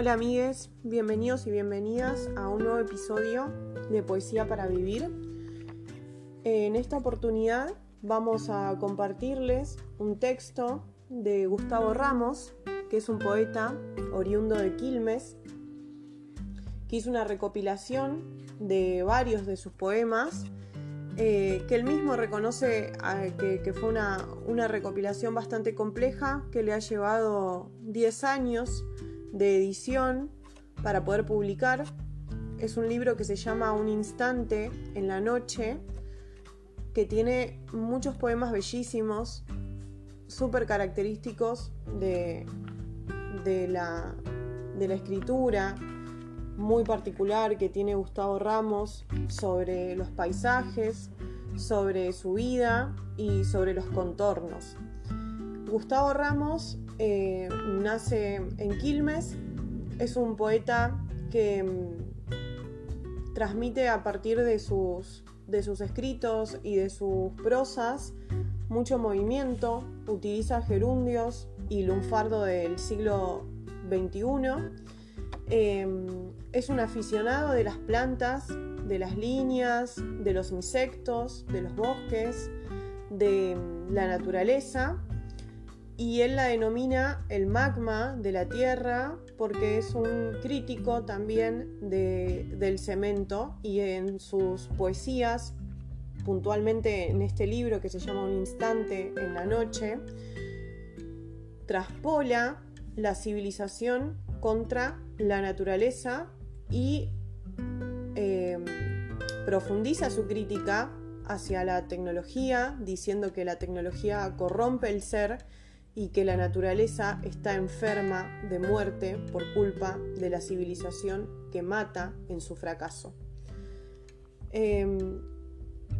Hola amigues, bienvenidos y bienvenidas a un nuevo episodio de Poesía para Vivir. En esta oportunidad vamos a compartirles un texto de Gustavo Ramos, que es un poeta oriundo de Quilmes, que hizo una recopilación de varios de sus poemas, eh, que él mismo reconoce eh, que, fue una, una, recopilación bastante compleja, que le ha llevado 10 años de edición para poder publicar. Es un libro que se llama Un instante en la noche, que tiene muchos poemas bellísimos, súper característicos de, de, la, de la escritura, muy particular que tiene Gustavo Ramos sobre los paisajes, sobre su vida y sobre los contornos. Gustavo Ramos eh, nace en Quilmes, es un poeta que mm, transmite a partir de sus, de sus escritos y de sus prosas mucho movimiento, utiliza gerundios y lunfardo del siglo XXI. Em, es un aficionado de las plantas, de las líneas, de los insectos, de los bosques, de mm, la naturaleza y él la denomina el magma de la tierra porque es un crítico también del cemento y en sus poesías, puntualmente en este libro que se llama Un instante en la noche, traspola la civilización contra la naturaleza y em, profundiza su crítica hacia la tecnología, diciendo que la tecnología corrompe el ser y que la naturaleza está enferma de muerte por culpa de la civilización que mata en su fracaso. Em,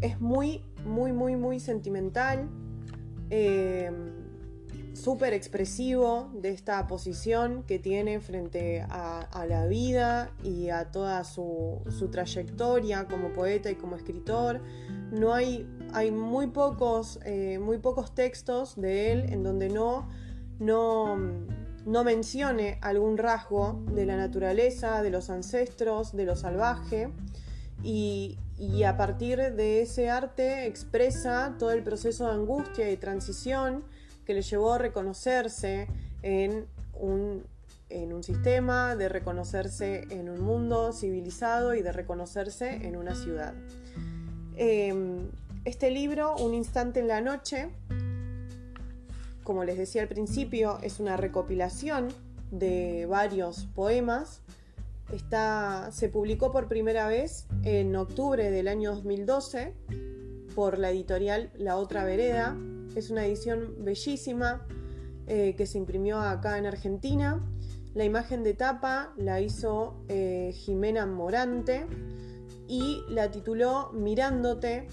es muy, muy, muy, muy sentimental, em, súper expresivo de esta posición que tiene frente a, la vida y a toda su, su trayectoria como poeta y como escritor. No hay hay muy pocos, eh, muy pocos textos de él en donde no, no, no mencione algún rasgo de la naturaleza, de los ancestros, de lo salvaje. Y, a partir de ese arte expresa todo el proceso de angustia y transición que le llevó a reconocerse en un, en un sistema, de reconocerse en un mundo civilizado y de reconocerse en una ciudad. Em, este libro, Un instante en la noche, como les decía al principio, es una recopilación de varios poemas. se publicó por primera vez en octubre del año 2012 por la editorial La Otra Vereda. Es una edición bellísima eh, que se imprimió acá en Argentina. La imagen de tapa la hizo eh, Jimena Morante y la tituló Mirándote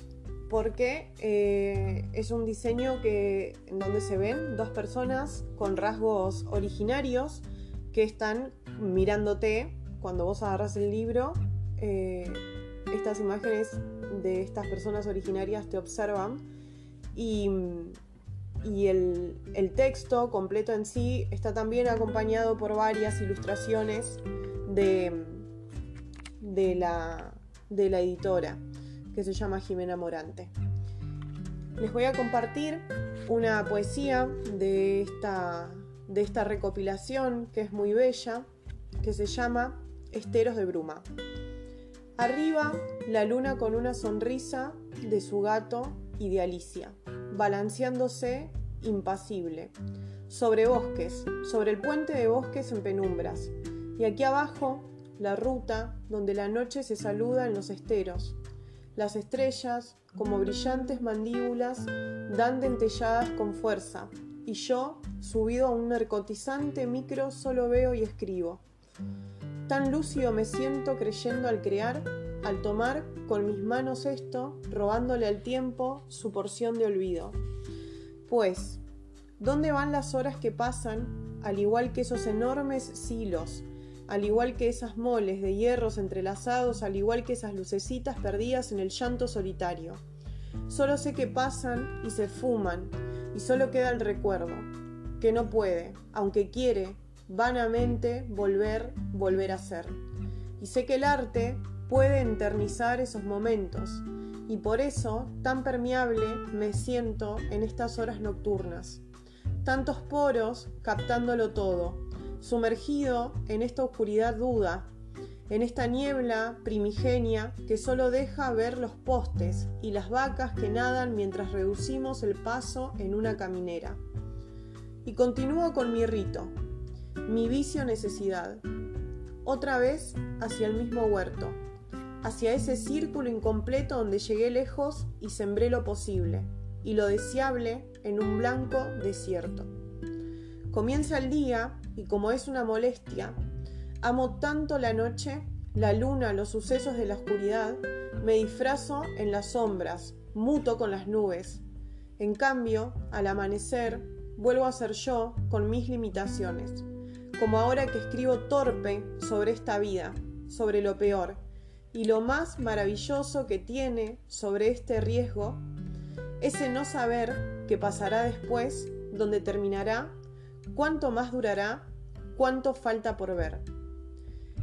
porque eh, es un diseño que, en donde se ven dos personas con rasgos originarios que están mirándote cuando vos agarras el libro. Eh, estas imágenes de estas personas originarias te observan y, el, texto completo en sí está también acompañado por varias ilustraciones de, de la editora que se llama Jimena Morante. Les voy a compartir una poesía de esta, de esta recopilación que es muy bella, que se llama Esteros de Bruma. Arriba, la luna con una sonrisa de su gato y de Alicia, balanceándose impasible, sobre bosques, sobre el puente de bosques en penumbras, y aquí abajo, la ruta donde la noche se saluda en los esteros, las estrellas, como brillantes mandíbulas, dan dentelladas con fuerza, y yo, subido a un narcotizante micro, solo veo y escribo. Tan lúcido me siento creyendo al crear, al tomar con mis manos esto, robándole al tiempo su porción de olvido. Pues, ¿dónde van las horas que pasan, al igual que esos enormes silos, al igual que esas moles de hierros entrelazados, al igual que esas lucecitas perdidas en el llanto solitario. Solo sé que pasan y se fuman, y solo queda el recuerdo, que no puede, aunque quiere, vanamente volver, volver a ser. Y sé que el arte puede eternizar esos momentos, y por eso tan permeable me siento en estas horas nocturnas. Tantos poros captándolo todo, sumergido en esta oscuridad duda, en esta niebla primigenia que solo deja ver los postes y las vacas que nadan mientras reducimos el paso en una caminera. Y continúo con mi rito, mi vicio necesidad, otra vez hacia el mismo huerto, hacia ese círculo incompleto donde llegué lejos y sembré lo posible y lo deseable en un blanco desierto. Comienza el día y como es una molestia, Amo tanto la noche, la luna, los sucesos de la oscuridad, me disfrazo en las sombras, muto con las nubes. En cambio, al amanecer, vuelvo a ser yo con mis limitaciones, como ahora que escribo torpe sobre esta vida, sobre lo peor, y lo más maravilloso que tiene sobre este riesgo, ese no saber qué pasará después, dónde terminará, cuánto más durará, cuánto falta por ver.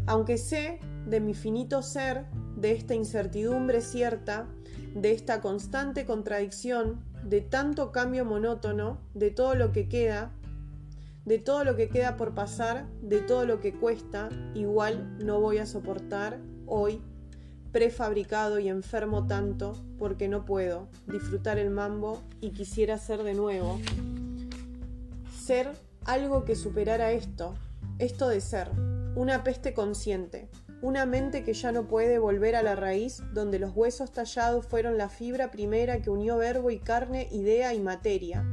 Aunque sé de mi finito ser, de esta incertidumbre cierta, de esta constante contradicción, de tanto cambio monótono, de todo lo que queda, de todo lo que queda por pasar, de todo lo que cuesta, igual no voy a soportar hoy prefabricado y enfermo tanto porque no puedo disfrutar el mambo y quisiera ser de nuevo. Ser algo que superara esto, esto de ser, una peste consciente, una mente que ya no puede volver a la raíz donde los huesos tallados fueron la fibra primera que unió verbo y carne, idea y materia,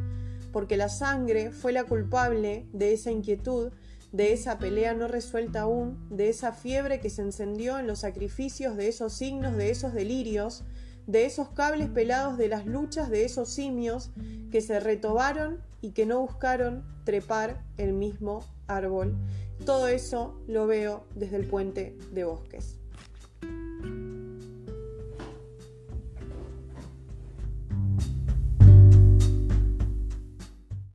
porque la sangre fue la culpable de esa inquietud, de esa pelea no resuelta aún, de esa fiebre que se encendió en los sacrificios de esos signos, de esos delirios, de esos cables pelados de las luchas de esos simios que se retobaron y que no buscaron trepar el mismo árbol todo eso lo veo desde el puente de bosques.